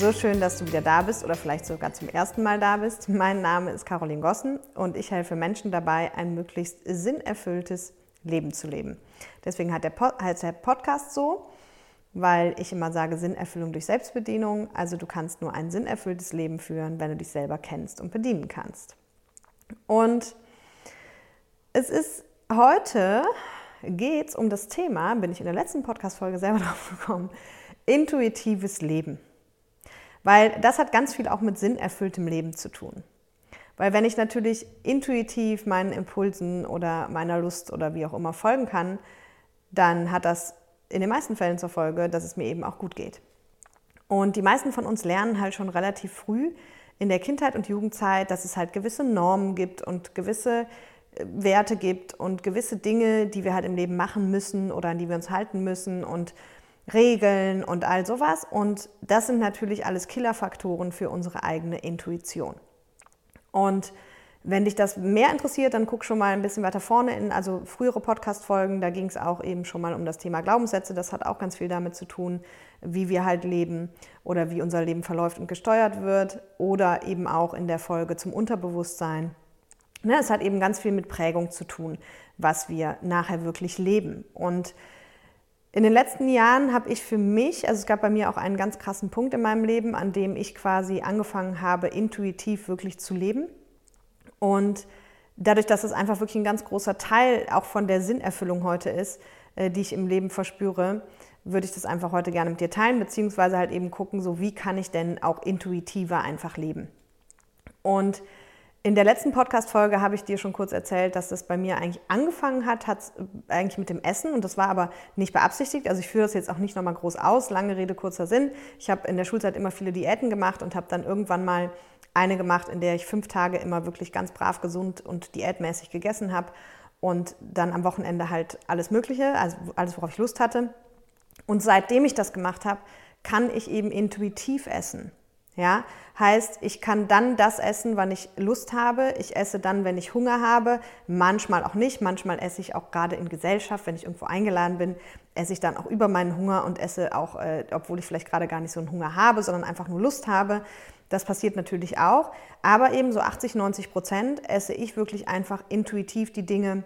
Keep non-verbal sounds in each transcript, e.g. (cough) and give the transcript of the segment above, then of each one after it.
So schön, dass du wieder da bist oder vielleicht sogar zum ersten Mal da bist. Mein Name ist Caroline Gossen und ich helfe Menschen dabei, ein möglichst sinnerfülltes Leben zu leben. Deswegen hat der heißt der Podcast so, weil ich immer sage Sinnerfüllung durch Selbstbedienung. Also du kannst nur ein sinnerfülltes Leben führen, wenn du dich selber kennst und bedienen kannst. Und es ist heute geht es um das Thema, bin ich in der letzten Podcast-Folge selber (laughs) drauf gekommen, intuitives Leben. Weil das hat ganz viel auch mit sinnerfülltem Leben zu tun. Weil wenn ich natürlich intuitiv meinen Impulsen oder meiner Lust oder wie auch immer folgen kann, dann hat das in den meisten Fällen zur Folge, dass es mir eben auch gut geht. Und die meisten von uns lernen halt schon relativ früh in der Kindheit und Jugendzeit, dass es halt gewisse Normen gibt und gewisse Werte gibt und gewisse Dinge, die wir halt im Leben machen müssen oder an die wir uns halten müssen und Regeln und all sowas. Und das sind natürlich alles Killerfaktoren für unsere eigene Intuition. Und wenn dich das mehr interessiert, dann guck schon mal ein bisschen weiter vorne in, also frühere Podcast-Folgen, da ging es auch eben schon mal um das Thema Glaubenssätze. Das hat auch ganz viel damit zu tun, wie wir halt leben oder wie unser Leben verläuft und gesteuert wird. Oder eben auch in der Folge zum Unterbewusstsein Ne, es hat eben ganz viel mit Prägung zu tun, was wir nachher wirklich leben. Und in den letzten Jahren habe ich für mich, also es gab bei mir auch einen ganz krassen Punkt in meinem Leben, an dem ich quasi angefangen habe, intuitiv wirklich zu leben. Und dadurch, dass es einfach wirklich ein ganz großer Teil auch von der Sinnerfüllung heute ist, äh, die ich im Leben verspüre, würde ich das einfach heute gerne mit dir teilen, beziehungsweise halt eben gucken, so wie kann ich denn auch intuitiver einfach leben. Und in der letzten Podcast-Folge habe ich dir schon kurz erzählt, dass das bei mir eigentlich angefangen hat, hat eigentlich mit dem Essen und das war aber nicht beabsichtigt. Also ich führe das jetzt auch nicht nochmal groß aus, lange Rede, kurzer Sinn. Ich habe in der Schulzeit immer viele Diäten gemacht und habe dann irgendwann mal eine gemacht, in der ich fünf Tage immer wirklich ganz brav gesund und diätmäßig gegessen habe und dann am Wochenende halt alles Mögliche, also alles, worauf ich Lust hatte. Und seitdem ich das gemacht habe, kann ich eben intuitiv essen. Ja, heißt, ich kann dann das essen, wann ich Lust habe. Ich esse dann, wenn ich Hunger habe. Manchmal auch nicht. Manchmal esse ich auch gerade in Gesellschaft, wenn ich irgendwo eingeladen bin, esse ich dann auch über meinen Hunger und esse auch, äh, obwohl ich vielleicht gerade gar nicht so einen Hunger habe, sondern einfach nur Lust habe. Das passiert natürlich auch. Aber eben so 80, 90 Prozent esse ich wirklich einfach intuitiv die Dinge,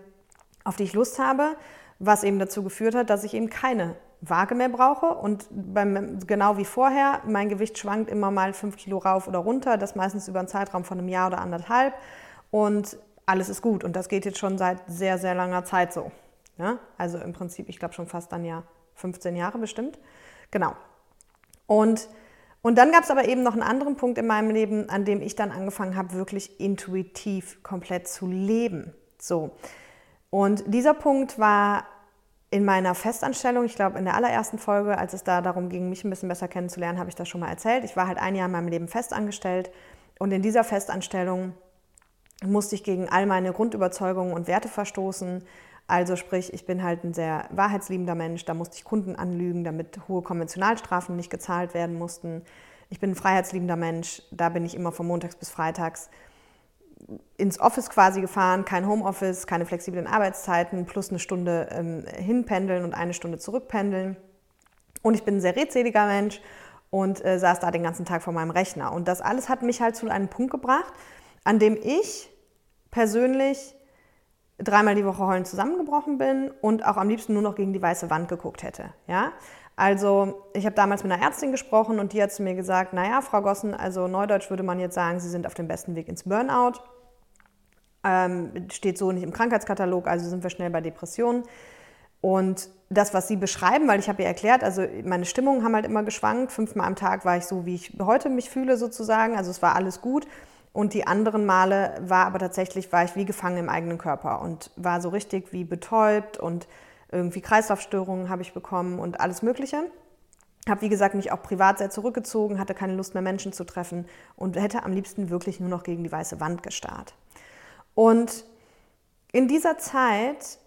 auf die ich Lust habe, was eben dazu geführt hat, dass ich eben keine Waage mehr brauche und beim, genau wie vorher, mein Gewicht schwankt immer mal fünf Kilo rauf oder runter, das meistens über einen Zeitraum von einem Jahr oder anderthalb und alles ist gut und das geht jetzt schon seit sehr, sehr langer Zeit so. Ja? Also im Prinzip, ich glaube schon fast dann ja 15 Jahre bestimmt. Genau. Und, und dann gab es aber eben noch einen anderen Punkt in meinem Leben, an dem ich dann angefangen habe, wirklich intuitiv komplett zu leben. So. Und dieser Punkt war in meiner Festanstellung, ich glaube in der allerersten Folge, als es da darum ging, mich ein bisschen besser kennenzulernen, habe ich das schon mal erzählt. Ich war halt ein Jahr in meinem Leben festangestellt und in dieser Festanstellung musste ich gegen all meine Grundüberzeugungen und Werte verstoßen. Also sprich, ich bin halt ein sehr wahrheitsliebender Mensch, da musste ich Kunden anlügen, damit hohe Konventionalstrafen nicht gezahlt werden mussten. Ich bin ein freiheitsliebender Mensch, da bin ich immer von montags bis freitags ins Office quasi gefahren, kein Homeoffice, keine flexiblen Arbeitszeiten, plus eine Stunde ähm, hinpendeln und eine Stunde zurückpendeln. Und ich bin ein sehr redseliger Mensch und äh, saß da den ganzen Tag vor meinem Rechner. Und das alles hat mich halt zu einem Punkt gebracht, an dem ich persönlich dreimal die Woche heulend zusammengebrochen bin und auch am liebsten nur noch gegen die weiße Wand geguckt hätte. Ja? Also ich habe damals mit einer Ärztin gesprochen und die hat zu mir gesagt, naja, Frau Gossen, also neudeutsch würde man jetzt sagen, Sie sind auf dem besten Weg ins Burnout. Ähm, steht so nicht im Krankheitskatalog, also sind wir schnell bei Depressionen. Und das, was Sie beschreiben, weil ich habe ihr erklärt, also meine Stimmungen haben halt immer geschwankt. Fünfmal am Tag war ich so, wie ich heute mich fühle sozusagen. Also es war alles gut. Und die anderen Male war aber tatsächlich, war ich wie gefangen im eigenen Körper und war so richtig wie betäubt und irgendwie Kreislaufstörungen habe ich bekommen und alles Mögliche. Habe, wie gesagt, mich auch privat sehr zurückgezogen, hatte keine Lust mehr, Menschen zu treffen und hätte am liebsten wirklich nur noch gegen die weiße Wand gestarrt. Und in dieser Zeit,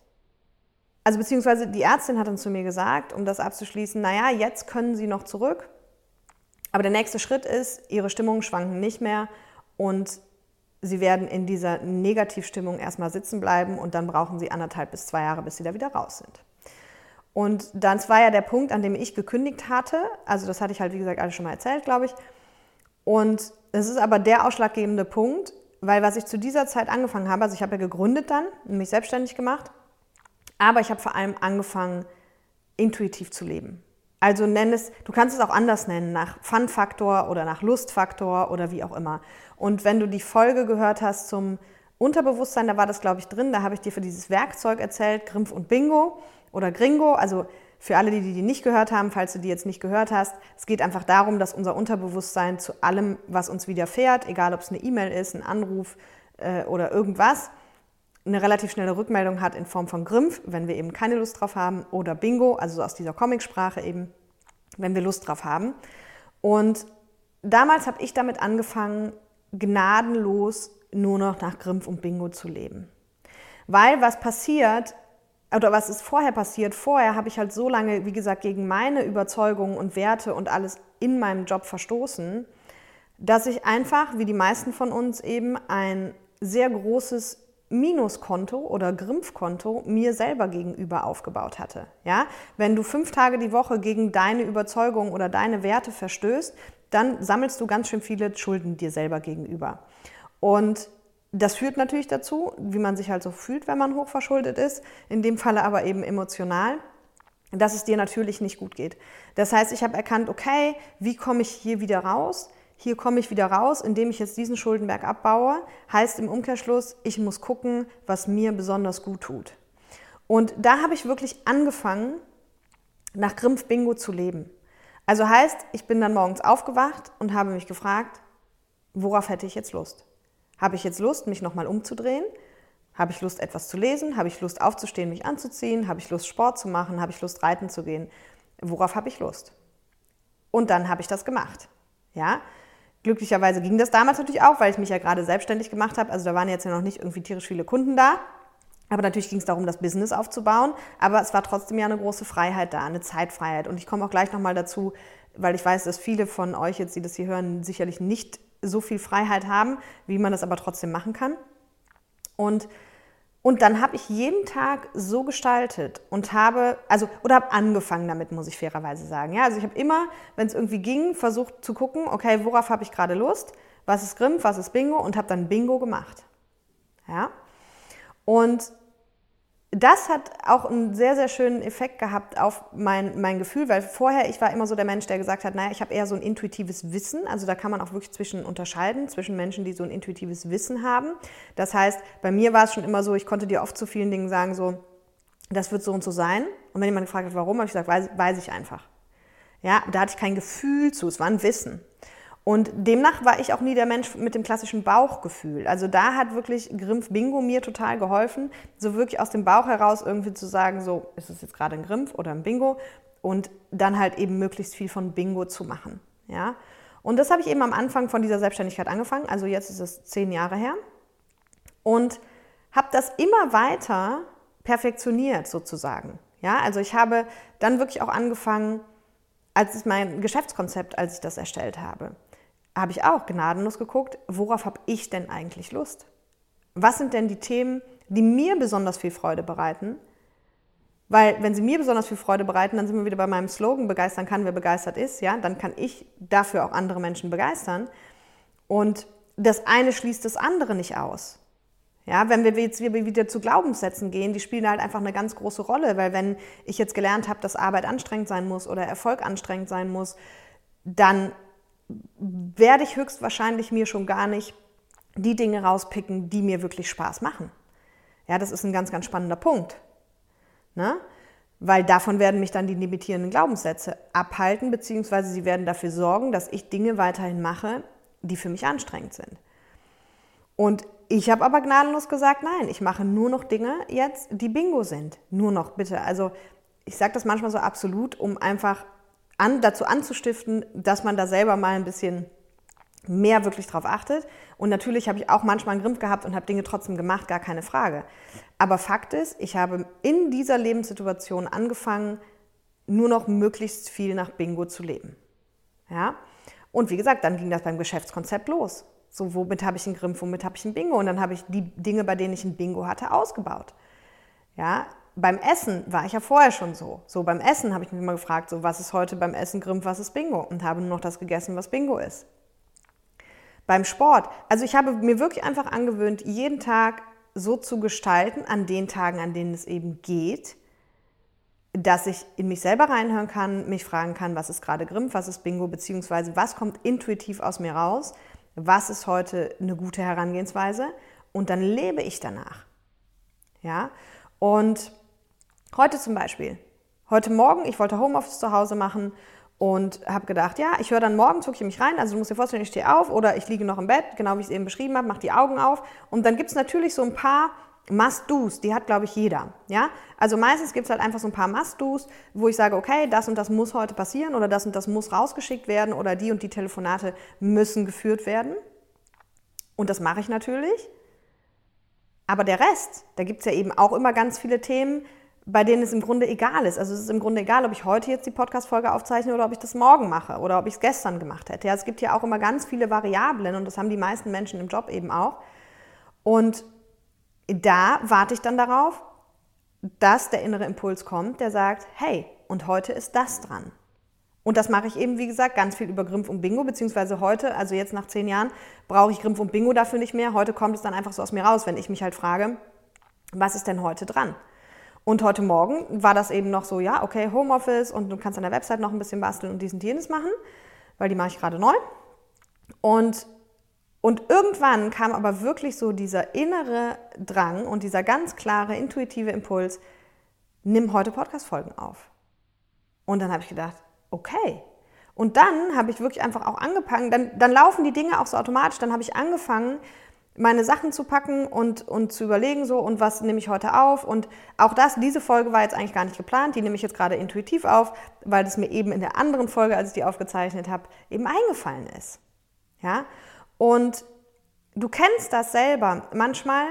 also beziehungsweise die Ärztin hat dann zu mir gesagt, um das abzuschließen, naja, jetzt können Sie noch zurück, aber der nächste Schritt ist, Ihre Stimmungen schwanken nicht mehr und Sie werden in dieser Negativstimmung erstmal sitzen bleiben und dann brauchen Sie anderthalb bis zwei Jahre, bis Sie da wieder raus sind. Und dann war ja der Punkt, an dem ich gekündigt hatte. Also das hatte ich halt, wie gesagt, alles schon mal erzählt, glaube ich. Und es ist aber der ausschlaggebende Punkt, weil was ich zu dieser Zeit angefangen habe, also ich habe ja gegründet dann, mich selbstständig gemacht, aber ich habe vor allem angefangen, intuitiv zu leben. Also nenn es, du kannst es auch anders nennen, nach Fun-Faktor oder nach Lustfaktor oder wie auch immer. Und wenn du die Folge gehört hast zum Unterbewusstsein, da war das, glaube ich, drin, da habe ich dir für dieses Werkzeug erzählt, Grimpf und Bingo oder Gringo. Also für alle, die die nicht gehört haben, falls du die jetzt nicht gehört hast, es geht einfach darum, dass unser Unterbewusstsein zu allem, was uns widerfährt, egal ob es eine E-Mail ist, ein Anruf äh, oder irgendwas, eine relativ schnelle Rückmeldung hat in Form von Grimpf, wenn wir eben keine Lust drauf haben, oder Bingo, also aus dieser Comicsprache eben, wenn wir Lust drauf haben. Und damals habe ich damit angefangen, gnadenlos nur noch nach Grimpf und Bingo zu leben. Weil was passiert, oder was ist vorher passiert? Vorher habe ich halt so lange, wie gesagt, gegen meine Überzeugungen und Werte und alles in meinem Job verstoßen, dass ich einfach, wie die meisten von uns eben, ein sehr großes Minuskonto oder Grimpfkonto mir selber gegenüber aufgebaut hatte. Ja? Wenn du fünf Tage die Woche gegen deine Überzeugungen oder deine Werte verstößt, dann sammelst du ganz schön viele Schulden dir selber gegenüber. Und das führt natürlich dazu, wie man sich halt so fühlt, wenn man hochverschuldet ist, in dem Falle aber eben emotional, dass es dir natürlich nicht gut geht. Das heißt, ich habe erkannt, okay, wie komme ich hier wieder raus? Hier komme ich wieder raus, indem ich jetzt diesen Schuldenberg abbaue. Heißt im Umkehrschluss, ich muss gucken, was mir besonders gut tut. Und da habe ich wirklich angefangen, nach Grimpf Bingo zu leben. Also heißt, ich bin dann morgens aufgewacht und habe mich gefragt, worauf hätte ich jetzt Lust? Habe ich jetzt Lust, mich nochmal umzudrehen? Habe ich Lust, etwas zu lesen? Habe ich Lust, aufzustehen, mich anzuziehen? Habe ich Lust, Sport zu machen? Habe ich Lust, reiten zu gehen? Worauf habe ich Lust? Und dann habe ich das gemacht. Ja, glücklicherweise ging das damals natürlich auch, weil ich mich ja gerade selbstständig gemacht habe. Also da waren jetzt ja noch nicht irgendwie tierisch viele Kunden da. Aber natürlich ging es darum, das Business aufzubauen. Aber es war trotzdem ja eine große Freiheit da, eine Zeitfreiheit. Und ich komme auch gleich nochmal dazu, weil ich weiß, dass viele von euch jetzt, die das hier hören, sicherlich nicht so viel Freiheit haben, wie man das aber trotzdem machen kann. Und, und dann habe ich jeden Tag so gestaltet und habe, also, oder habe angefangen damit, muss ich fairerweise sagen. Ja, also ich habe immer, wenn es irgendwie ging, versucht zu gucken, okay, worauf habe ich gerade Lust, was ist Grimm, was ist Bingo und habe dann Bingo gemacht. Ja. Und das hat auch einen sehr, sehr schönen Effekt gehabt auf mein, mein Gefühl, weil vorher, ich war immer so der Mensch, der gesagt hat, naja, ich habe eher so ein intuitives Wissen. Also da kann man auch wirklich zwischen unterscheiden, zwischen Menschen, die so ein intuitives Wissen haben. Das heißt, bei mir war es schon immer so, ich konnte dir oft zu vielen Dingen sagen, so, das wird so und so sein. Und wenn jemand gefragt hat, warum, habe ich gesagt, weiß, weiß ich einfach. Ja, da hatte ich kein Gefühl zu, es war ein Wissen. Und demnach war ich auch nie der Mensch mit dem klassischen Bauchgefühl. Also da hat wirklich Grimpf Bingo mir total geholfen, so wirklich aus dem Bauch heraus irgendwie zu sagen, so ist es jetzt gerade ein Grimpf oder ein Bingo und dann halt eben möglichst viel von Bingo zu machen. Ja? Und das habe ich eben am Anfang von dieser Selbstständigkeit angefangen. Also jetzt ist es zehn Jahre her und habe das immer weiter perfektioniert sozusagen. Ja, also ich habe dann wirklich auch angefangen, als mein Geschäftskonzept, als ich das erstellt habe habe ich auch gnadenlos geguckt, worauf habe ich denn eigentlich Lust? Was sind denn die Themen, die mir besonders viel Freude bereiten? Weil wenn sie mir besonders viel Freude bereiten, dann sind wir wieder bei meinem Slogan, begeistern kann, wer begeistert ist, ja, dann kann ich dafür auch andere Menschen begeistern. Und das eine schließt das andere nicht aus. Ja, wenn wir jetzt wieder zu Glaubenssätzen gehen, die spielen halt einfach eine ganz große Rolle, weil wenn ich jetzt gelernt habe, dass Arbeit anstrengend sein muss oder Erfolg anstrengend sein muss, dann werde ich höchstwahrscheinlich mir schon gar nicht die Dinge rauspicken, die mir wirklich Spaß machen. Ja, das ist ein ganz, ganz spannender Punkt. Ne? Weil davon werden mich dann die limitierenden Glaubenssätze abhalten, beziehungsweise sie werden dafür sorgen, dass ich Dinge weiterhin mache, die für mich anstrengend sind. Und ich habe aber gnadenlos gesagt, nein, ich mache nur noch Dinge jetzt, die Bingo sind. Nur noch, bitte. Also ich sage das manchmal so absolut, um einfach an, dazu anzustiften, dass man da selber mal ein bisschen mehr wirklich drauf achtet. Und natürlich habe ich auch manchmal einen Griff gehabt und habe Dinge trotzdem gemacht, gar keine Frage. Aber Fakt ist, ich habe in dieser Lebenssituation angefangen, nur noch möglichst viel nach Bingo zu leben. Ja? Und wie gesagt, dann ging das beim Geschäftskonzept los. So, womit habe ich einen Grimm, womit habe ich ein Bingo? Und dann habe ich die Dinge, bei denen ich ein Bingo hatte, ausgebaut. Ja, beim Essen war ich ja vorher schon so. So beim Essen habe ich mich immer gefragt, so was ist heute beim Essen Grimm, was ist Bingo? Und habe nur noch das gegessen, was Bingo ist. Beim Sport, also ich habe mir wirklich einfach angewöhnt, jeden Tag so zu gestalten, an den Tagen, an denen es eben geht, dass ich in mich selber reinhören kann, mich fragen kann, was ist gerade Grimm, was ist Bingo, beziehungsweise was kommt intuitiv aus mir raus, was ist heute eine gute Herangehensweise und dann lebe ich danach. Ja, und heute zum Beispiel, heute Morgen, ich wollte Homeoffice zu Hause machen und habe gedacht, ja, ich höre dann morgen, zucke ich mich rein, also du musst dir vorstellen, ich stehe auf oder ich liege noch im Bett, genau wie ich es eben beschrieben habe, mache die Augen auf und dann gibt es natürlich so ein paar Must-Dos, die hat, glaube ich, jeder. Ja? Also meistens gibt es halt einfach so ein paar Must-Dos, wo ich sage, okay, das und das muss heute passieren oder das und das muss rausgeschickt werden oder die und die Telefonate müssen geführt werden. Und das mache ich natürlich. Aber der Rest, da gibt es ja eben auch immer ganz viele Themen, bei denen es im Grunde egal ist. Also es ist im Grunde egal, ob ich heute jetzt die Podcast-Folge aufzeichne oder ob ich das morgen mache oder ob ich es gestern gemacht hätte. Ja, es gibt ja auch immer ganz viele Variablen und das haben die meisten Menschen im Job eben auch. Und da warte ich dann darauf, dass der innere Impuls kommt, der sagt, hey, und heute ist das dran. Und das mache ich eben, wie gesagt, ganz viel über Grimpf und Bingo, beziehungsweise heute, also jetzt nach zehn Jahren, brauche ich Grimpf und Bingo dafür nicht mehr. Heute kommt es dann einfach so aus mir raus, wenn ich mich halt frage, was ist denn heute dran? Und heute Morgen war das eben noch so, ja, okay, Homeoffice und du kannst an der Website noch ein bisschen basteln und dies und jenes machen, weil die mache ich gerade neu. Und und irgendwann kam aber wirklich so dieser innere Drang und dieser ganz klare intuitive Impuls, nimm heute Podcast-Folgen auf. Und dann habe ich gedacht, okay. Und dann habe ich wirklich einfach auch angefangen, dann, dann laufen die Dinge auch so automatisch, dann habe ich angefangen, meine Sachen zu packen und, und zu überlegen so und was nehme ich heute auf und auch das, diese Folge war jetzt eigentlich gar nicht geplant, die nehme ich jetzt gerade intuitiv auf, weil es mir eben in der anderen Folge, als ich die aufgezeichnet habe, eben eingefallen ist. Ja, und du kennst das selber. Manchmal,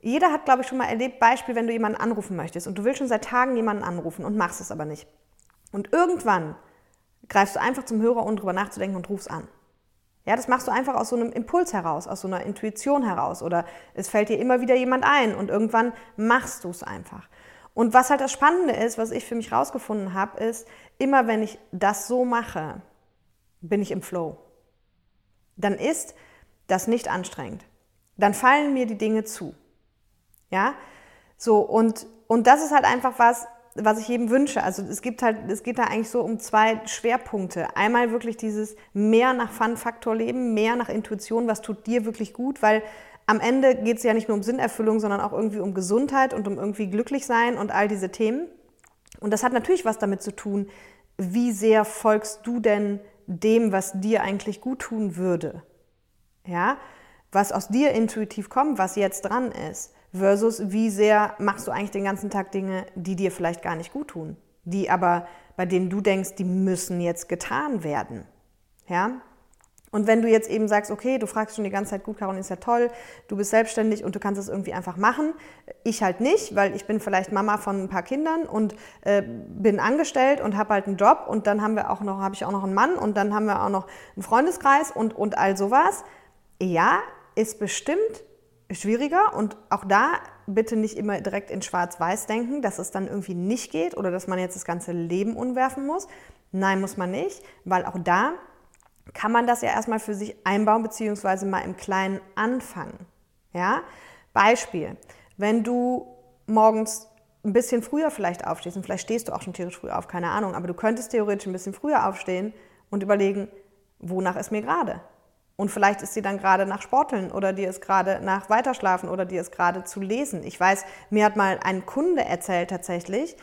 jeder hat, glaube ich, schon mal erlebt, Beispiel, wenn du jemanden anrufen möchtest und du willst schon seit Tagen jemanden anrufen und machst es aber nicht. Und irgendwann greifst du einfach zum Hörer, um drüber nachzudenken und rufst an. Ja, das machst du einfach aus so einem Impuls heraus, aus so einer Intuition heraus oder es fällt dir immer wieder jemand ein und irgendwann machst du es einfach. Und was halt das Spannende ist, was ich für mich rausgefunden habe, ist, immer wenn ich das so mache, bin ich im Flow. Dann ist das nicht anstrengend. Dann fallen mir die Dinge zu. Ja? So, und, und das ist halt einfach was, was ich jedem wünsche. Also es gibt halt, es geht da eigentlich so um zwei Schwerpunkte. Einmal wirklich dieses mehr nach Fun-Faktor leben, mehr nach Intuition, was tut dir wirklich gut, weil am Ende geht es ja nicht nur um Sinnerfüllung, sondern auch irgendwie um Gesundheit und um irgendwie glücklich sein und all diese Themen. Und das hat natürlich was damit zu tun, wie sehr folgst du denn dem, was dir eigentlich gut tun würde ja, was aus dir intuitiv kommt, was jetzt dran ist, versus wie sehr machst du eigentlich den ganzen Tag Dinge, die dir vielleicht gar nicht gut tun, die aber bei denen du denkst, die müssen jetzt getan werden. Ja? Und wenn du jetzt eben sagst, okay, du fragst schon die ganze Zeit, gut, Caroline ist ja toll, du bist selbstständig und du kannst es irgendwie einfach machen. Ich halt nicht, weil ich bin vielleicht Mama von ein paar Kindern und äh, bin angestellt und habe halt einen Job und dann haben wir auch noch, habe ich auch noch einen Mann und dann haben wir auch noch einen Freundeskreis und, und all sowas ja, ist bestimmt schwieriger und auch da bitte nicht immer direkt in Schwarz-Weiß denken, dass es dann irgendwie nicht geht oder dass man jetzt das ganze Leben umwerfen muss. Nein, muss man nicht, weil auch da kann man das ja erstmal für sich einbauen, beziehungsweise mal im Kleinen anfangen. Ja? Beispiel, wenn du morgens ein bisschen früher vielleicht aufstehst, und vielleicht stehst du auch schon tierisch früh auf, keine Ahnung, aber du könntest theoretisch ein bisschen früher aufstehen und überlegen, wonach ist mir gerade? Und vielleicht ist sie dann gerade nach Sporteln oder dir ist gerade nach Weiterschlafen oder dir ist gerade zu lesen. Ich weiß, mir hat mal ein Kunde erzählt tatsächlich,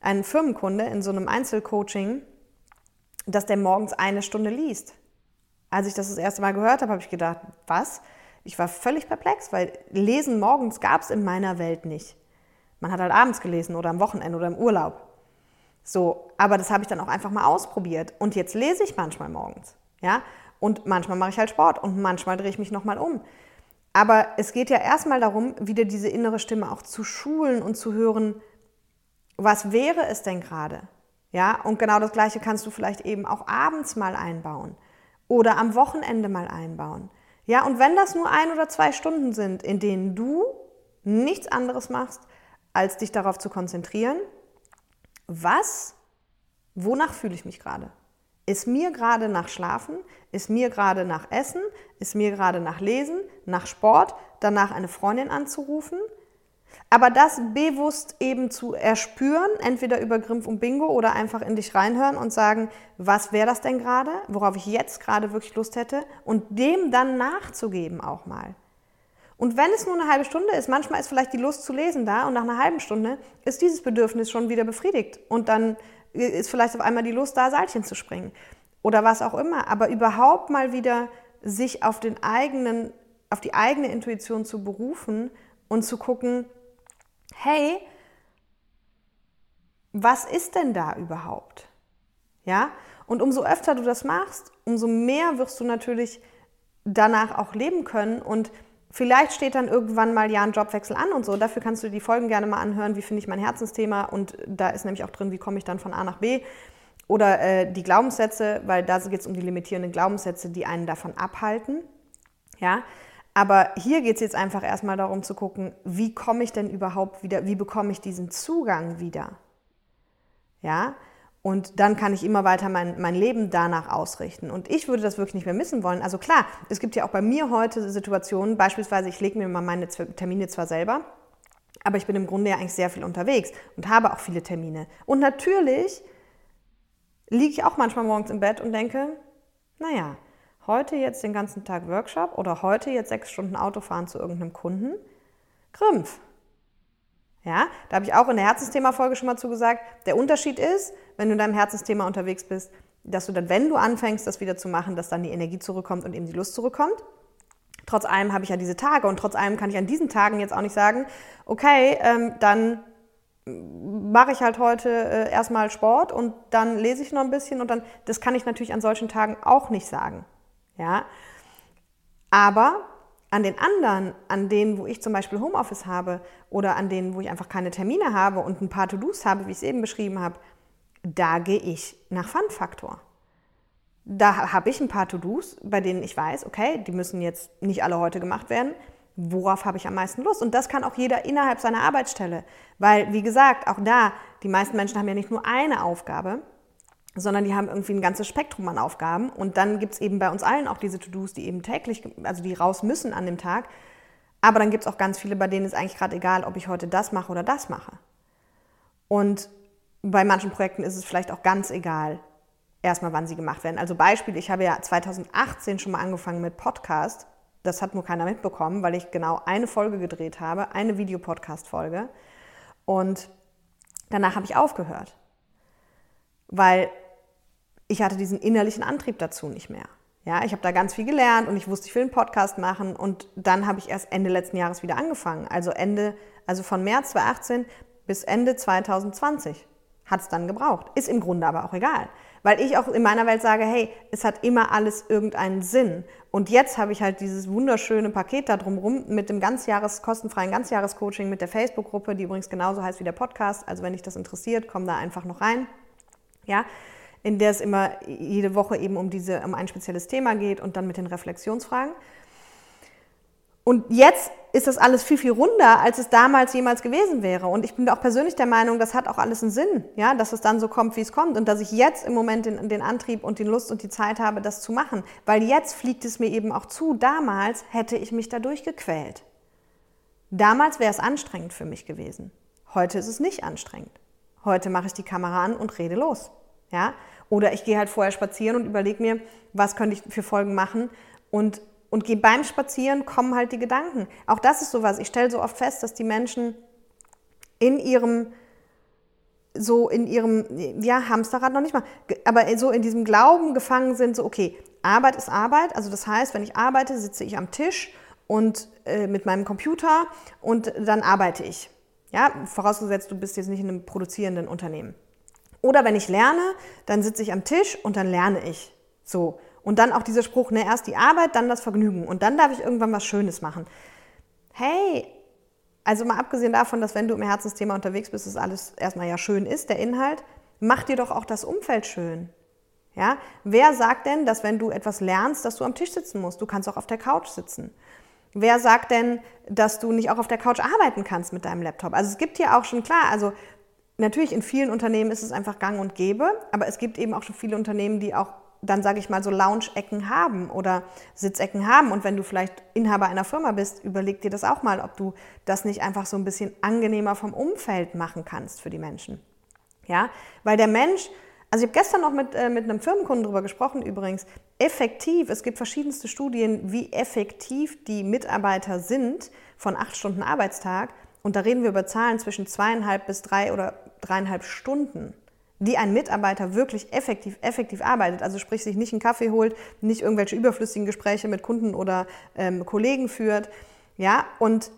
ein Firmenkunde in so einem Einzelcoaching, dass der morgens eine Stunde liest. Als ich das das erste Mal gehört habe, habe ich gedacht, was? Ich war völlig perplex, weil Lesen morgens gab es in meiner Welt nicht. Man hat halt abends gelesen oder am Wochenende oder im Urlaub. So, aber das habe ich dann auch einfach mal ausprobiert. Und jetzt lese ich manchmal morgens. Ja, und manchmal mache ich halt Sport und manchmal drehe ich mich nochmal um. Aber es geht ja erstmal darum, wieder diese innere Stimme auch zu schulen und zu hören, was wäre es denn gerade? Ja, und genau das Gleiche kannst du vielleicht eben auch abends mal einbauen oder am Wochenende mal einbauen. Ja, und wenn das nur ein oder zwei Stunden sind, in denen du nichts anderes machst, als dich darauf zu konzentrieren, was, wonach fühle ich mich gerade? Ist mir gerade nach Schlafen? Ist mir gerade nach Essen? Ist mir gerade nach Lesen? Nach Sport? Danach eine Freundin anzurufen? Aber das bewusst eben zu erspüren, entweder über Grimpf und Bingo oder einfach in dich reinhören und sagen, was wäre das denn gerade, worauf ich jetzt gerade wirklich Lust hätte und dem dann nachzugeben auch mal. Und wenn es nur eine halbe Stunde ist, manchmal ist vielleicht die Lust zu lesen da und nach einer halben Stunde ist dieses Bedürfnis schon wieder befriedigt und dann ist vielleicht auf einmal die Lust da, Seilchen zu springen oder was auch immer. Aber überhaupt mal wieder sich auf den eigenen, auf die eigene Intuition zu berufen und zu gucken, hey, was ist denn da überhaupt? Ja? Und umso öfter du das machst, umso mehr wirst du natürlich danach auch leben können und vielleicht steht dann irgendwann mal ja ein Jobwechsel an und so. Dafür kannst du die Folgen gerne mal anhören, wie finde ich mein Herzensthema und da ist nämlich auch drin, wie komme ich dann von A nach B oder äh, die Glaubenssätze, weil da geht es um die limitierenden Glaubenssätze, die einen davon abhalten. Ja, aber hier geht es jetzt einfach erstmal darum zu gucken, wie komme ich denn überhaupt wieder, wie bekomme ich diesen Zugang wieder? Ja, und dann kann ich immer weiter mein, mein Leben danach ausrichten. Und ich würde das wirklich nicht mehr missen wollen. Also klar, es gibt ja auch bei mir heute Situationen, beispielsweise ich lege mir mal meine Termine zwar selber, aber ich bin im Grunde ja eigentlich sehr viel unterwegs und habe auch viele Termine. Und natürlich liege ich auch manchmal morgens im Bett und denke, naja, heute jetzt den ganzen Tag Workshop oder heute jetzt sechs Stunden Autofahren zu irgendeinem Kunden. Grimpf. Ja, da habe ich auch in der Herzensthema-Folge schon mal zugesagt. Der Unterschied ist, wenn du in deinem Herzensthema unterwegs bist, dass du dann, wenn du anfängst, das wieder zu machen, dass dann die Energie zurückkommt und eben die Lust zurückkommt. Trotz allem habe ich ja diese Tage und trotz allem kann ich an diesen Tagen jetzt auch nicht sagen, okay, ähm, dann mache ich halt heute äh, erstmal Sport und dann lese ich noch ein bisschen und dann, das kann ich natürlich an solchen Tagen auch nicht sagen. Ja? Aber an den anderen, an denen, wo ich zum Beispiel Homeoffice habe oder an denen, wo ich einfach keine Termine habe und ein paar To-Dos habe, wie ich es eben beschrieben habe, da gehe ich nach Fun-Faktor. Da habe ich ein paar To-Dos, bei denen ich weiß, okay, die müssen jetzt nicht alle heute gemacht werden. Worauf habe ich am meisten Lust? Und das kann auch jeder innerhalb seiner Arbeitsstelle. Weil, wie gesagt, auch da, die meisten Menschen haben ja nicht nur eine Aufgabe, sondern die haben irgendwie ein ganzes Spektrum an Aufgaben. Und dann gibt es eben bei uns allen auch diese To-Dos, die eben täglich, also die raus müssen an dem Tag. Aber dann gibt es auch ganz viele, bei denen ist eigentlich gerade egal, ob ich heute das mache oder das mache. Und bei manchen Projekten ist es vielleicht auch ganz egal, erstmal wann sie gemacht werden. Also Beispiel, ich habe ja 2018 schon mal angefangen mit Podcast. Das hat nur keiner mitbekommen, weil ich genau eine Folge gedreht habe, eine Videopodcast-Folge. Und danach habe ich aufgehört. Weil ich hatte diesen innerlichen Antrieb dazu nicht mehr. Ja, ich habe da ganz viel gelernt und ich wusste, ich will einen Podcast machen und dann habe ich erst Ende letzten Jahres wieder angefangen. Also Ende, also von März 2018 bis Ende 2020 hat es dann gebraucht. Ist im Grunde aber auch egal. Weil ich auch in meiner Welt sage, hey, es hat immer alles irgendeinen Sinn. Und jetzt habe ich halt dieses wunderschöne Paket da drumherum mit dem ganzjahres, kostenfreien Ganzjahrescoaching, mit der Facebook-Gruppe, die übrigens genauso heißt wie der Podcast. Also wenn dich das interessiert, komm da einfach noch rein. Ja, in der es immer jede Woche eben um, diese, um ein spezielles Thema geht und dann mit den Reflexionsfragen. Und jetzt ist das alles viel, viel runder, als es damals jemals gewesen wäre. Und ich bin auch persönlich der Meinung, das hat auch alles einen Sinn, ja, dass es dann so kommt, wie es kommt. Und dass ich jetzt im Moment den, den Antrieb und die Lust und die Zeit habe, das zu machen. Weil jetzt fliegt es mir eben auch zu. Damals hätte ich mich dadurch gequält. Damals wäre es anstrengend für mich gewesen. Heute ist es nicht anstrengend. Heute mache ich die Kamera an und rede los. Ja? Oder ich gehe halt vorher spazieren und überlege mir, was könnte ich für Folgen machen und, und beim Spazieren, kommen halt die Gedanken. Auch das ist sowas. Ich stelle so oft fest, dass die Menschen in ihrem so in ihrem, ja, Hamsterrad noch nicht mal, aber so in diesem Glauben gefangen sind, so, okay, Arbeit ist Arbeit. Also das heißt, wenn ich arbeite, sitze ich am Tisch und äh, mit meinem Computer und dann arbeite ich. Ja, vorausgesetzt, du bist jetzt nicht in einem produzierenden Unternehmen. Oder wenn ich lerne, dann sitze ich am Tisch und dann lerne ich. So. Und dann auch dieser Spruch, ne, erst die Arbeit, dann das Vergnügen. Und dann darf ich irgendwann was Schönes machen. Hey, also mal abgesehen davon, dass wenn du im Herzensthema unterwegs bist, es alles erstmal ja schön ist, der Inhalt, mach dir doch auch das Umfeld schön. Ja? Wer sagt denn, dass wenn du etwas lernst, dass du am Tisch sitzen musst? Du kannst auch auf der Couch sitzen. Wer sagt denn, dass du nicht auch auf der Couch arbeiten kannst mit deinem Laptop? Also es gibt hier auch schon klar, also natürlich in vielen Unternehmen ist es einfach gang und gäbe, aber es gibt eben auch schon viele Unternehmen, die auch dann sage ich mal so Lounge-Ecken haben oder Sitzecken haben. Und wenn du vielleicht Inhaber einer Firma bist, überleg dir das auch mal, ob du das nicht einfach so ein bisschen angenehmer vom Umfeld machen kannst für die Menschen. Ja, weil der Mensch, also ich habe gestern noch mit, äh, mit einem Firmenkunden darüber gesprochen übrigens, effektiv, es gibt verschiedenste Studien, wie effektiv die Mitarbeiter sind von acht Stunden Arbeitstag. Und da reden wir über Zahlen zwischen zweieinhalb bis drei oder dreieinhalb Stunden die ein Mitarbeiter wirklich effektiv, effektiv arbeitet, also sprich sich nicht einen Kaffee holt, nicht irgendwelche überflüssigen Gespräche mit Kunden oder ähm, Kollegen führt, ja, und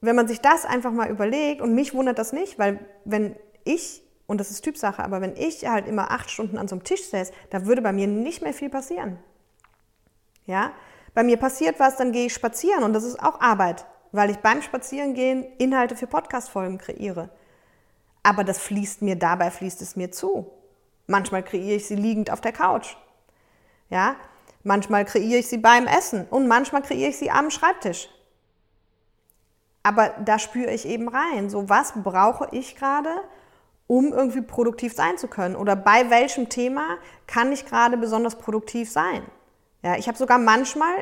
wenn man sich das einfach mal überlegt, und mich wundert das nicht, weil wenn ich, und das ist Typsache, aber wenn ich halt immer acht Stunden an so einem Tisch säß, da würde bei mir nicht mehr viel passieren. Ja, bei mir passiert was, dann gehe ich spazieren und das ist auch Arbeit, weil ich beim Spazierengehen Inhalte für Podcast-Folgen kreiere. Aber das fließt mir, dabei fließt es mir zu. Manchmal kreiere ich sie liegend auf der Couch. Ja, manchmal kreiere ich sie beim Essen und manchmal kreiere ich sie am Schreibtisch. Aber da spüre ich eben rein, so was brauche ich gerade, um irgendwie produktiv sein zu können oder bei welchem Thema kann ich gerade besonders produktiv sein. Ja, ich habe sogar manchmal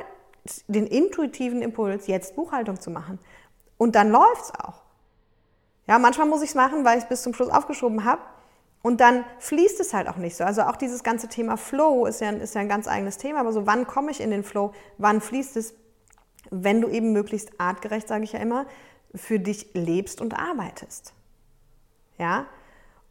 den intuitiven Impuls, jetzt Buchhaltung zu machen. Und dann läuft es auch. Ja, manchmal muss ich es machen, weil ich es bis zum Schluss aufgeschoben habe. Und dann fließt es halt auch nicht so. Also auch dieses ganze Thema Flow ist ja, ist ja ein ganz eigenes Thema. Aber so, wann komme ich in den Flow? Wann fließt es? Wenn du eben möglichst artgerecht, sage ich ja immer, für dich lebst und arbeitest. Ja?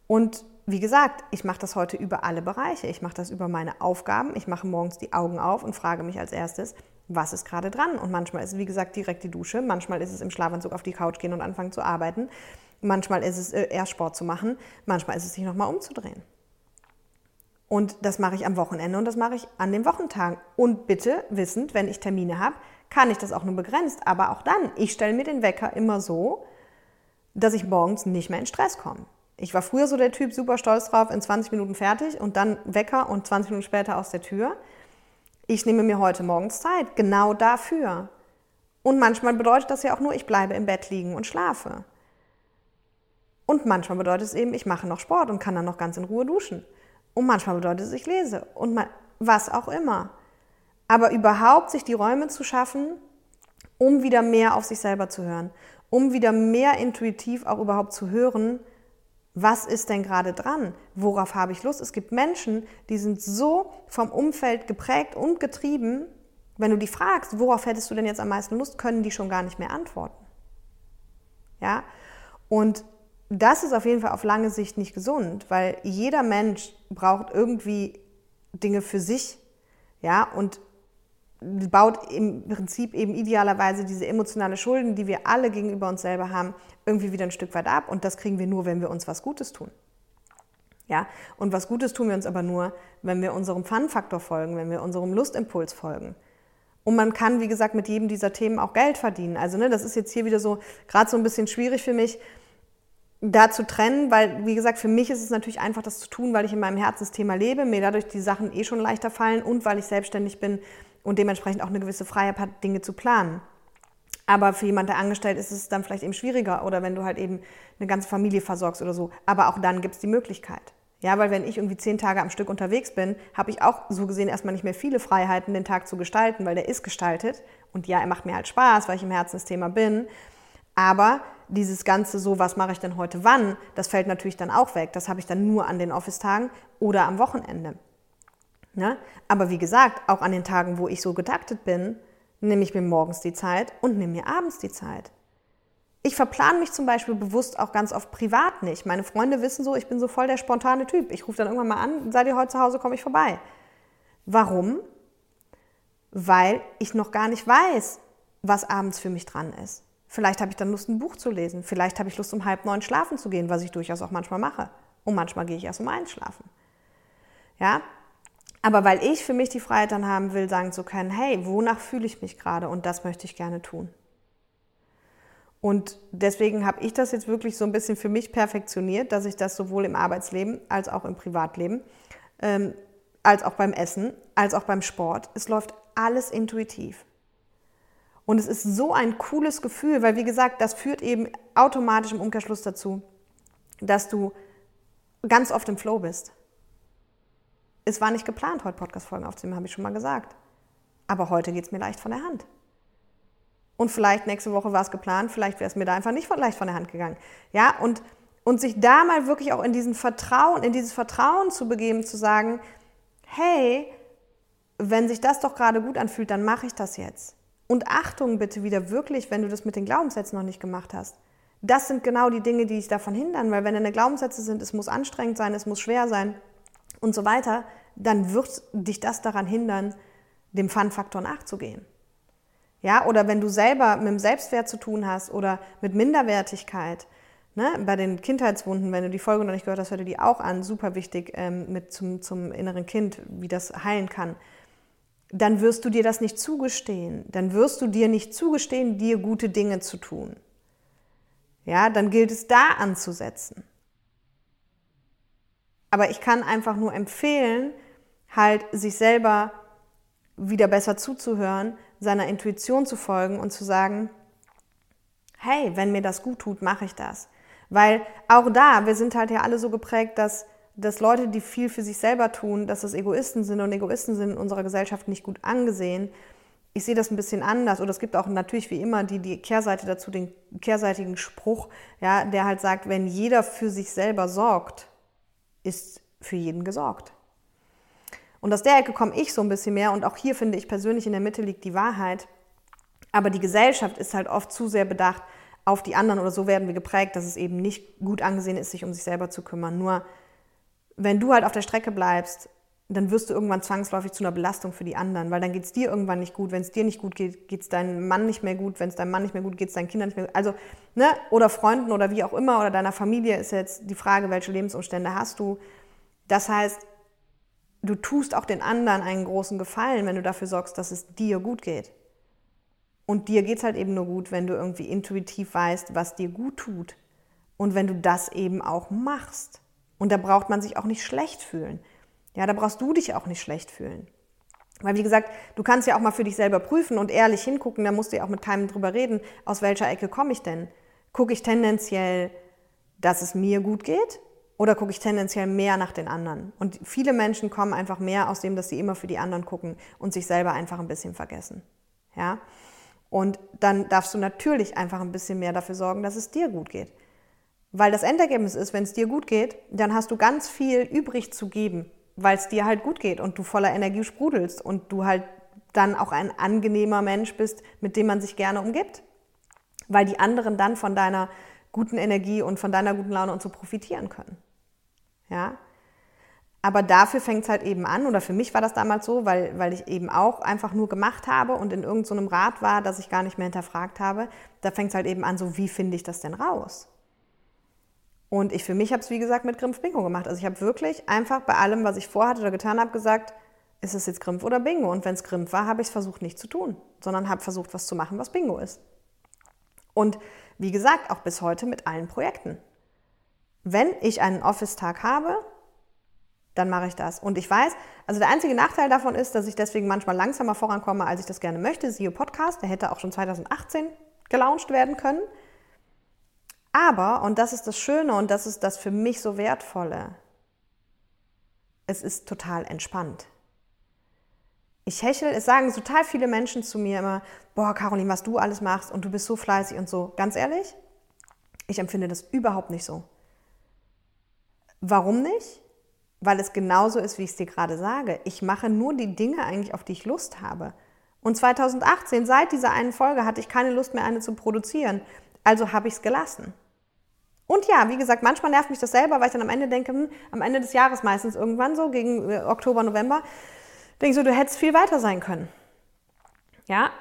Und wie gesagt, ich mache das heute über alle Bereiche. Ich mache das über meine Aufgaben. Ich mache morgens die Augen auf und frage mich als erstes, was ist gerade dran? Und manchmal ist es, wie gesagt, direkt die Dusche. Manchmal ist es im Schlafanzug auf die Couch gehen und anfangen zu arbeiten. Manchmal ist es äh, eher Sport zu machen, manchmal ist es sich nochmal umzudrehen. Und das mache ich am Wochenende und das mache ich an den Wochentagen. Und bitte wissend, wenn ich Termine habe, kann ich das auch nur begrenzt. Aber auch dann, ich stelle mir den Wecker immer so, dass ich morgens nicht mehr in Stress komme. Ich war früher so der Typ, super stolz drauf, in 20 Minuten fertig und dann Wecker und 20 Minuten später aus der Tür. Ich nehme mir heute morgens Zeit, genau dafür. Und manchmal bedeutet das ja auch nur, ich bleibe im Bett liegen und schlafe. Und manchmal bedeutet es eben, ich mache noch Sport und kann dann noch ganz in Ruhe duschen. Und manchmal bedeutet es, ich lese und mal, was auch immer. Aber überhaupt sich die Räume zu schaffen, um wieder mehr auf sich selber zu hören, um wieder mehr intuitiv auch überhaupt zu hören, was ist denn gerade dran? Worauf habe ich Lust? Es gibt Menschen, die sind so vom Umfeld geprägt und getrieben, wenn du die fragst, worauf hättest du denn jetzt am meisten Lust, können die schon gar nicht mehr antworten. Ja? Und das ist auf jeden Fall auf lange Sicht nicht gesund, weil jeder Mensch braucht irgendwie Dinge für sich, ja, und baut im Prinzip eben idealerweise diese emotionale Schulden, die wir alle gegenüber uns selber haben, irgendwie wieder ein Stück weit ab. Und das kriegen wir nur, wenn wir uns was Gutes tun. Ja, und was Gutes tun wir uns aber nur, wenn wir unserem Fun-Faktor folgen, wenn wir unserem Lustimpuls folgen. Und man kann, wie gesagt, mit jedem dieser Themen auch Geld verdienen. Also, ne, das ist jetzt hier wieder so, gerade so ein bisschen schwierig für mich, da zu trennen, weil, wie gesagt, für mich ist es natürlich einfach, das zu tun, weil ich in meinem Herzensthema lebe, mir dadurch die Sachen eh schon leichter fallen und weil ich selbstständig bin und dementsprechend auch eine gewisse Freiheit habe, Dinge zu planen. Aber für jemanden, der angestellt ist, ist es dann vielleicht eben schwieriger oder wenn du halt eben eine ganze Familie versorgst oder so. Aber auch dann gibt es die Möglichkeit. Ja, weil wenn ich irgendwie zehn Tage am Stück unterwegs bin, habe ich auch so gesehen erstmal nicht mehr viele Freiheiten, den Tag zu gestalten, weil der ist gestaltet. Und ja, er macht mir halt Spaß, weil ich im Herzensthema bin. Aber dieses Ganze so, was mache ich denn heute wann, das fällt natürlich dann auch weg. Das habe ich dann nur an den Office-Tagen oder am Wochenende. Ne? Aber wie gesagt, auch an den Tagen, wo ich so getaktet bin, nehme ich mir morgens die Zeit und nehme mir abends die Zeit. Ich verplane mich zum Beispiel bewusst auch ganz oft privat nicht. Meine Freunde wissen so, ich bin so voll der spontane Typ. Ich rufe dann irgendwann mal an, seid ihr heute zu Hause, komme ich vorbei. Warum? Weil ich noch gar nicht weiß, was abends für mich dran ist. Vielleicht habe ich dann Lust, ein Buch zu lesen. Vielleicht habe ich Lust, um halb neun schlafen zu gehen, was ich durchaus auch manchmal mache. Und manchmal gehe ich erst um eins schlafen. Ja? Aber weil ich für mich die Freiheit dann haben will, sagen zu können, hey, wonach fühle ich mich gerade? Und das möchte ich gerne tun. Und deswegen habe ich das jetzt wirklich so ein bisschen für mich perfektioniert, dass ich das sowohl im Arbeitsleben als auch im Privatleben, ähm, als auch beim Essen, als auch beim Sport, es läuft alles intuitiv. Und es ist so ein cooles Gefühl, weil wie gesagt, das führt eben automatisch im Umkehrschluss dazu, dass du ganz oft im Flow bist. Es war nicht geplant, heute Podcast-Folgen aufzunehmen, habe ich schon mal gesagt. Aber heute geht es mir leicht von der Hand. Und vielleicht nächste Woche war es geplant, vielleicht wäre es mir da einfach nicht leicht von der Hand gegangen. Ja, und, und sich da mal wirklich auch in diesen Vertrauen, in dieses Vertrauen zu begeben, zu sagen, hey, wenn sich das doch gerade gut anfühlt, dann mache ich das jetzt. Und Achtung bitte wieder wirklich, wenn du das mit den Glaubenssätzen noch nicht gemacht hast. Das sind genau die Dinge, die dich davon hindern, weil wenn deine Glaubenssätze sind, es muss anstrengend sein, es muss schwer sein und so weiter, dann wird dich das daran hindern, dem Fun-Faktor nachzugehen. Ja, oder wenn du selber mit dem Selbstwert zu tun hast oder mit Minderwertigkeit, ne, bei den Kindheitswunden, wenn du die Folge noch nicht gehört hast, hör dir die auch an, super wichtig ähm, mit zum, zum inneren Kind, wie das heilen kann dann wirst du dir das nicht zugestehen. Dann wirst du dir nicht zugestehen, dir gute Dinge zu tun. Ja, dann gilt es da anzusetzen. Aber ich kann einfach nur empfehlen, halt sich selber wieder besser zuzuhören, seiner Intuition zu folgen und zu sagen, hey, wenn mir das gut tut, mache ich das. Weil auch da, wir sind halt ja alle so geprägt, dass dass Leute, die viel für sich selber tun, dass das Egoisten sind und Egoisten sind in unserer Gesellschaft nicht gut angesehen. Ich sehe das ein bisschen anders. Oder es gibt auch natürlich wie immer die, die Kehrseite dazu, den kehrseitigen Spruch, ja, der halt sagt, wenn jeder für sich selber sorgt, ist für jeden gesorgt. Und aus der Ecke komme ich so ein bisschen mehr und auch hier finde ich persönlich in der Mitte liegt die Wahrheit. Aber die Gesellschaft ist halt oft zu sehr bedacht auf die anderen oder so werden wir geprägt, dass es eben nicht gut angesehen ist, sich um sich selber zu kümmern. Nur wenn du halt auf der Strecke bleibst, dann wirst du irgendwann zwangsläufig zu einer Belastung für die anderen, weil dann geht es dir irgendwann nicht gut. Wenn es dir nicht gut geht, geht es deinem Mann nicht mehr gut. Wenn es deinem Mann nicht mehr gut geht, es deinen Kindern nicht mehr gut. Also, ne, oder Freunden oder wie auch immer oder deiner Familie ist jetzt die Frage, welche Lebensumstände hast du. Das heißt, du tust auch den anderen einen großen Gefallen, wenn du dafür sorgst, dass es dir gut geht. Und dir geht es halt eben nur gut, wenn du irgendwie intuitiv weißt, was dir gut tut. Und wenn du das eben auch machst. Und da braucht man sich auch nicht schlecht fühlen. Ja, da brauchst du dich auch nicht schlecht fühlen. Weil wie gesagt, du kannst ja auch mal für dich selber prüfen und ehrlich hingucken, da musst du ja auch mit keinem drüber reden, aus welcher Ecke komme ich denn? Gucke ich tendenziell, dass es mir gut geht oder gucke ich tendenziell mehr nach den anderen? Und viele Menschen kommen einfach mehr aus dem, dass sie immer für die anderen gucken und sich selber einfach ein bisschen vergessen. Ja? Und dann darfst du natürlich einfach ein bisschen mehr dafür sorgen, dass es dir gut geht. Weil das Endergebnis ist, wenn es dir gut geht, dann hast du ganz viel übrig zu geben, weil es dir halt gut geht und du voller Energie sprudelst und du halt dann auch ein angenehmer Mensch bist, mit dem man sich gerne umgibt. Weil die anderen dann von deiner guten Energie und von deiner guten Laune und so profitieren können. Ja? Aber dafür fängt es halt eben an, oder für mich war das damals so, weil, weil ich eben auch einfach nur gemacht habe und in irgendeinem so Rat war, das ich gar nicht mehr hinterfragt habe. Da fängt es halt eben an, so wie finde ich das denn raus? Und ich für mich habe es, wie gesagt, mit Grimpf Bingo gemacht. Also ich habe wirklich einfach bei allem, was ich vorhatte oder getan habe, gesagt, ist es jetzt Grimpf oder Bingo? Und wenn es Grimpf war, habe ich es versucht nicht zu tun, sondern habe versucht, was zu machen, was Bingo ist. Und wie gesagt, auch bis heute mit allen Projekten. Wenn ich einen Office-Tag habe, dann mache ich das. Und ich weiß, also der einzige Nachteil davon ist, dass ich deswegen manchmal langsamer vorankomme, als ich das gerne möchte. Sio Podcast, der hätte auch schon 2018 gelauncht werden können. Aber, und das ist das Schöne und das ist das für mich so Wertvolle, es ist total entspannt. Ich hechel, es sagen total viele Menschen zu mir immer, boah, Caroline, was du alles machst und du bist so fleißig und so. Ganz ehrlich, ich empfinde das überhaupt nicht so. Warum nicht? Weil es genauso ist, wie ich es dir gerade sage. Ich mache nur die Dinge eigentlich, auf die ich Lust habe. Und 2018, seit dieser einen Folge, hatte ich keine Lust mehr, eine zu produzieren. Also habe ich es gelassen. Und ja, wie gesagt, manchmal nervt mich das selber, weil ich dann am Ende denke, hm, am Ende des Jahres meistens irgendwann so, gegen äh, Oktober, November, denke ich so, du hättest viel weiter sein können. Ja,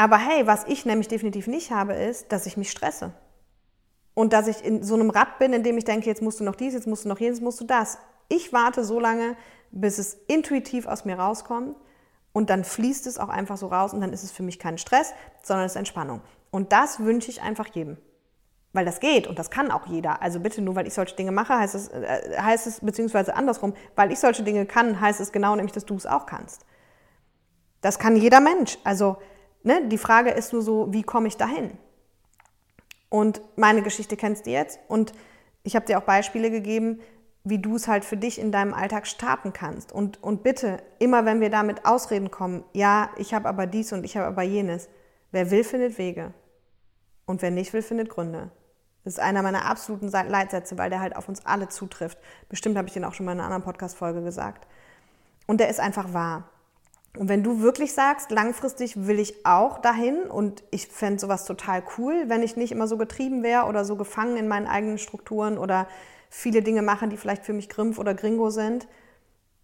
aber hey, was ich nämlich definitiv nicht habe, ist, dass ich mich stresse. Und dass ich in so einem Rad bin, in dem ich denke, jetzt musst du noch dies, jetzt musst du noch jenes, musst du das. Ich warte so lange, bis es intuitiv aus mir rauskommt und dann fließt es auch einfach so raus und dann ist es für mich kein Stress, sondern es ist Entspannung. Und das wünsche ich einfach jedem. Weil das geht und das kann auch jeder. Also bitte nur, weil ich solche Dinge mache, heißt es, äh, heißt es, beziehungsweise andersrum, weil ich solche Dinge kann, heißt es genau nämlich, dass du es auch kannst. Das kann jeder Mensch. Also ne, die Frage ist nur so, wie komme ich dahin? Und meine Geschichte kennst du jetzt. Und ich habe dir auch Beispiele gegeben, wie du es halt für dich in deinem Alltag starten kannst. Und, und bitte, immer wenn wir damit Ausreden kommen, ja, ich habe aber dies und ich habe aber jenes, wer will, findet Wege. Und wer nicht will, findet Gründe. Das ist einer meiner absoluten Leitsätze, weil der halt auf uns alle zutrifft. Bestimmt habe ich den auch schon mal in einer anderen Podcast-Folge gesagt. Und der ist einfach wahr. Und wenn du wirklich sagst, langfristig will ich auch dahin und ich fände sowas total cool, wenn ich nicht immer so getrieben wäre oder so gefangen in meinen eigenen Strukturen oder viele Dinge machen, die vielleicht für mich Grimpf oder Gringo sind,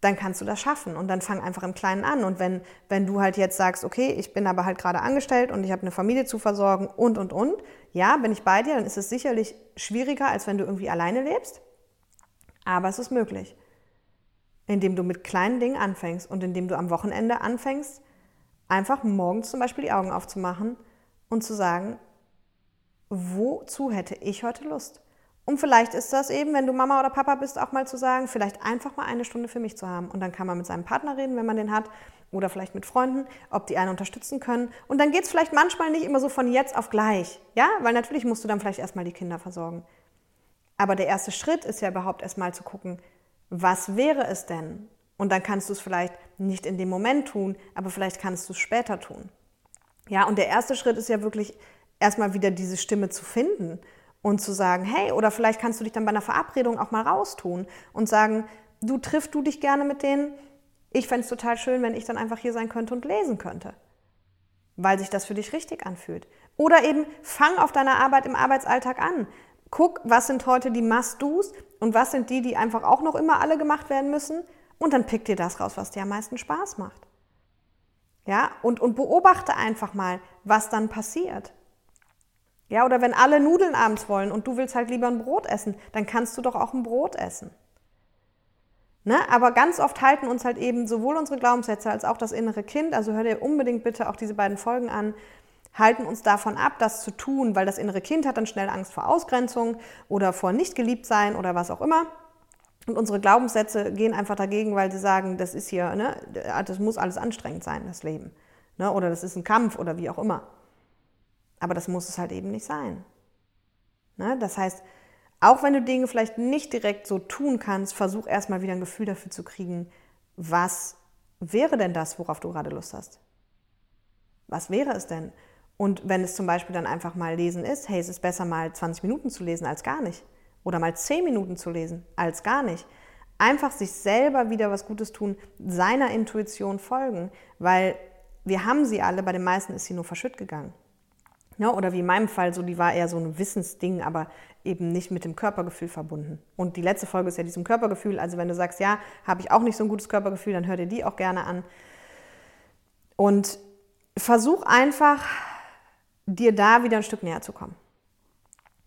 dann kannst du das schaffen und dann fang einfach im Kleinen an. Und wenn, wenn du halt jetzt sagst, okay, ich bin aber halt gerade angestellt und ich habe eine Familie zu versorgen und, und, und, ja, bin ich bei dir, dann ist es sicherlich schwieriger, als wenn du irgendwie alleine lebst. Aber es ist möglich indem du mit kleinen Dingen anfängst und indem du am Wochenende anfängst, einfach morgens zum Beispiel die Augen aufzumachen und zu sagen, wozu hätte ich heute Lust? Und vielleicht ist das eben, wenn du Mama oder Papa bist, auch mal zu sagen, vielleicht einfach mal eine Stunde für mich zu haben. Und dann kann man mit seinem Partner reden, wenn man den hat, oder vielleicht mit Freunden, ob die einen unterstützen können. Und dann geht es vielleicht manchmal nicht immer so von jetzt auf gleich. Ja, weil natürlich musst du dann vielleicht erstmal die Kinder versorgen. Aber der erste Schritt ist ja überhaupt erstmal zu gucken, was wäre es denn? Und dann kannst du es vielleicht nicht in dem Moment tun, aber vielleicht kannst du es später tun. Ja, und der erste Schritt ist ja wirklich erstmal wieder diese Stimme zu finden und zu sagen, hey, oder vielleicht kannst du dich dann bei einer Verabredung auch mal raustun und sagen, du triffst du dich gerne mit denen. Ich fände es total schön, wenn ich dann einfach hier sein könnte und lesen könnte, weil sich das für dich richtig anfühlt. Oder eben fang auf deiner Arbeit im Arbeitsalltag an. Guck, was sind heute die Must-Dos und was sind die, die einfach auch noch immer alle gemacht werden müssen. Und dann pick dir das raus, was dir am meisten Spaß macht. Ja, und, und beobachte einfach mal, was dann passiert. Ja, oder wenn alle Nudeln abends wollen und du willst halt lieber ein Brot essen, dann kannst du doch auch ein Brot essen. Ne? Aber ganz oft halten uns halt eben sowohl unsere Glaubenssätze als auch das innere Kind, also hör dir unbedingt bitte auch diese beiden Folgen an, halten uns davon ab, das zu tun, weil das innere Kind hat dann schnell Angst vor Ausgrenzung oder vor nicht geliebt sein oder was auch immer. Und unsere Glaubenssätze gehen einfach dagegen, weil sie sagen, das ist hier, ne, das muss alles anstrengend sein, das Leben. Ne, oder das ist ein Kampf oder wie auch immer. Aber das muss es halt eben nicht sein. Ne, das heißt, auch wenn du Dinge vielleicht nicht direkt so tun kannst, versuch erstmal wieder ein Gefühl dafür zu kriegen, was wäre denn das, worauf du gerade Lust hast? Was wäre es denn? Und wenn es zum Beispiel dann einfach mal lesen ist, hey, es ist besser mal 20 Minuten zu lesen als gar nicht. Oder mal 10 Minuten zu lesen als gar nicht. Einfach sich selber wieder was Gutes tun, seiner Intuition folgen, weil wir haben sie alle, bei den meisten ist sie nur verschütt gegangen. Ja, oder wie in meinem Fall, so die war eher so ein Wissensding, aber eben nicht mit dem Körpergefühl verbunden. Und die letzte Folge ist ja diesem Körpergefühl. Also wenn du sagst, ja, habe ich auch nicht so ein gutes Körpergefühl, dann hör dir die auch gerne an. Und versuch einfach dir da wieder ein Stück näher zu kommen.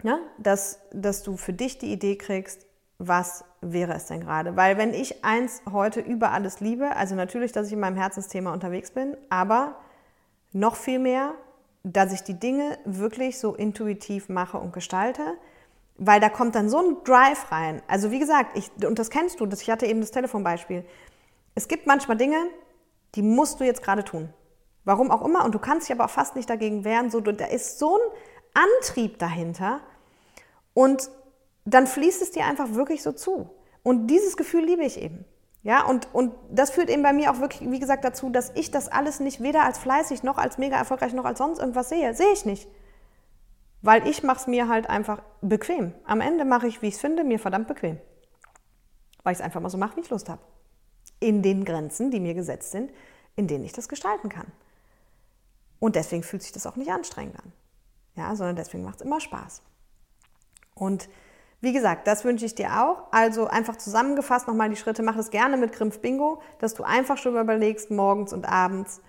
Ja? Dass, dass du für dich die Idee kriegst, was wäre es denn gerade? Weil wenn ich eins heute über alles liebe, also natürlich, dass ich in meinem Herzensthema unterwegs bin, aber noch viel mehr, dass ich die Dinge wirklich so intuitiv mache und gestalte, weil da kommt dann so ein Drive rein. Also wie gesagt, ich, und das kennst du, ich hatte eben das Telefonbeispiel. Es gibt manchmal Dinge, die musst du jetzt gerade tun. Warum auch immer. Und du kannst dich aber auch fast nicht dagegen wehren. So, da ist so ein Antrieb dahinter. Und dann fließt es dir einfach wirklich so zu. Und dieses Gefühl liebe ich eben. Ja, und, und das führt eben bei mir auch wirklich, wie gesagt, dazu, dass ich das alles nicht weder als fleißig noch als mega erfolgreich noch als sonst irgendwas sehe. Sehe ich nicht. Weil ich mache es mir halt einfach bequem. Am Ende mache ich, wie ich es finde, mir verdammt bequem. Weil ich es einfach mal so mache, wie ich Lust habe. In den Grenzen, die mir gesetzt sind, in denen ich das gestalten kann. Und deswegen fühlt sich das auch nicht anstrengend an. Ja, sondern deswegen macht es immer Spaß. Und wie gesagt, das wünsche ich dir auch. Also einfach zusammengefasst nochmal die Schritte. Mach es gerne mit Grimpf Bingo, dass du einfach schon überlegst, morgens und abends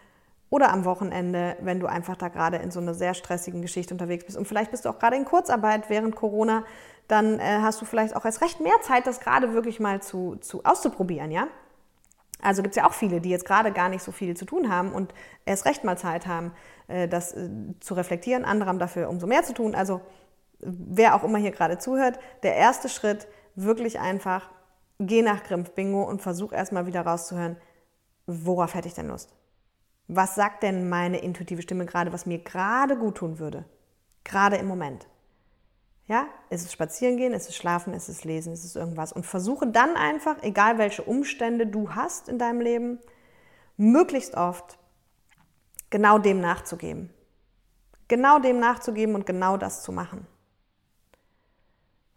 oder am Wochenende, wenn du einfach da gerade in so einer sehr stressigen Geschichte unterwegs bist. Und vielleicht bist du auch gerade in Kurzarbeit während Corona, dann äh, hast du vielleicht auch erst recht mehr Zeit, das gerade wirklich mal zu, zu auszuprobieren, ja? Also gibt es ja auch viele, die jetzt gerade gar nicht so viel zu tun haben und erst recht mal Zeit haben, äh, das äh, zu reflektieren. Andere haben dafür umso mehr zu tun. Also wer auch immer hier gerade zuhört, der erste Schritt wirklich einfach, geh nach Grimpf Bingo und versuch erstmal wieder rauszuhören, worauf hätte ich denn Lust? Was sagt denn meine intuitive Stimme gerade, was mir gerade gut tun würde? Gerade im Moment. Ja, ist es spazieren gehen, ist es schlafen, ist es lesen, ist es irgendwas. Und versuche dann einfach, egal welche Umstände du hast in deinem Leben, möglichst oft genau dem nachzugeben. Genau dem nachzugeben und genau das zu machen.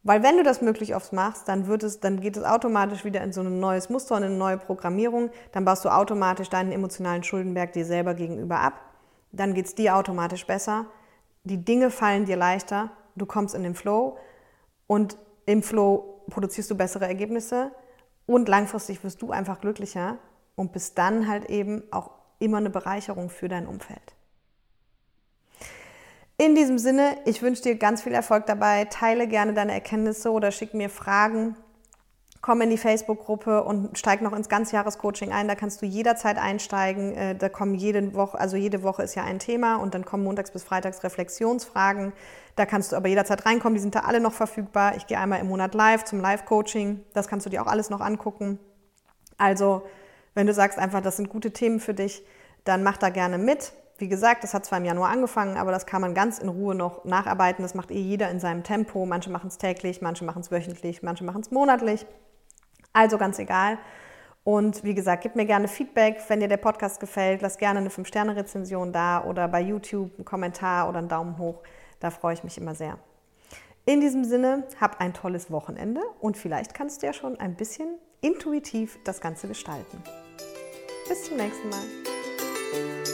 Weil wenn du das möglich oft machst, dann, wird es, dann geht es automatisch wieder in so ein neues Muster und in eine neue Programmierung. Dann baust du automatisch deinen emotionalen Schuldenberg dir selber gegenüber ab. Dann geht es dir automatisch besser. Die Dinge fallen dir leichter. Du kommst in den Flow. Und im Flow produzierst du bessere Ergebnisse. Und langfristig wirst du einfach glücklicher und bist dann halt eben auch immer eine Bereicherung für dein Umfeld. In diesem Sinne, ich wünsche dir ganz viel Erfolg dabei. Teile gerne deine Erkenntnisse oder schick mir Fragen. Komm in die Facebook-Gruppe und steig noch ins Ganzjahrescoaching ein. Da kannst du jederzeit einsteigen. Äh, da kommen jede Woche, also jede Woche ist ja ein Thema und dann kommen montags bis freitags Reflexionsfragen. Da kannst du aber jederzeit reinkommen. Die sind da alle noch verfügbar. Ich gehe einmal im Monat live zum Live-Coaching. Das kannst du dir auch alles noch angucken. Also, wenn du sagst einfach, das sind gute Themen für dich, dann mach da gerne mit. Wie gesagt, das hat zwar im Januar angefangen, aber das kann man ganz in Ruhe noch nacharbeiten. Das macht eh jeder in seinem Tempo. Manche machen es täglich, manche machen es wöchentlich, manche machen es monatlich. Also ganz egal. Und wie gesagt, gib mir gerne Feedback, wenn dir der Podcast gefällt. Lass gerne eine 5-Sterne-Rezension da oder bei YouTube einen Kommentar oder einen Daumen hoch. Da freue ich mich immer sehr. In diesem Sinne, hab ein tolles Wochenende und vielleicht kannst du ja schon ein bisschen intuitiv das Ganze gestalten. Bis zum nächsten Mal.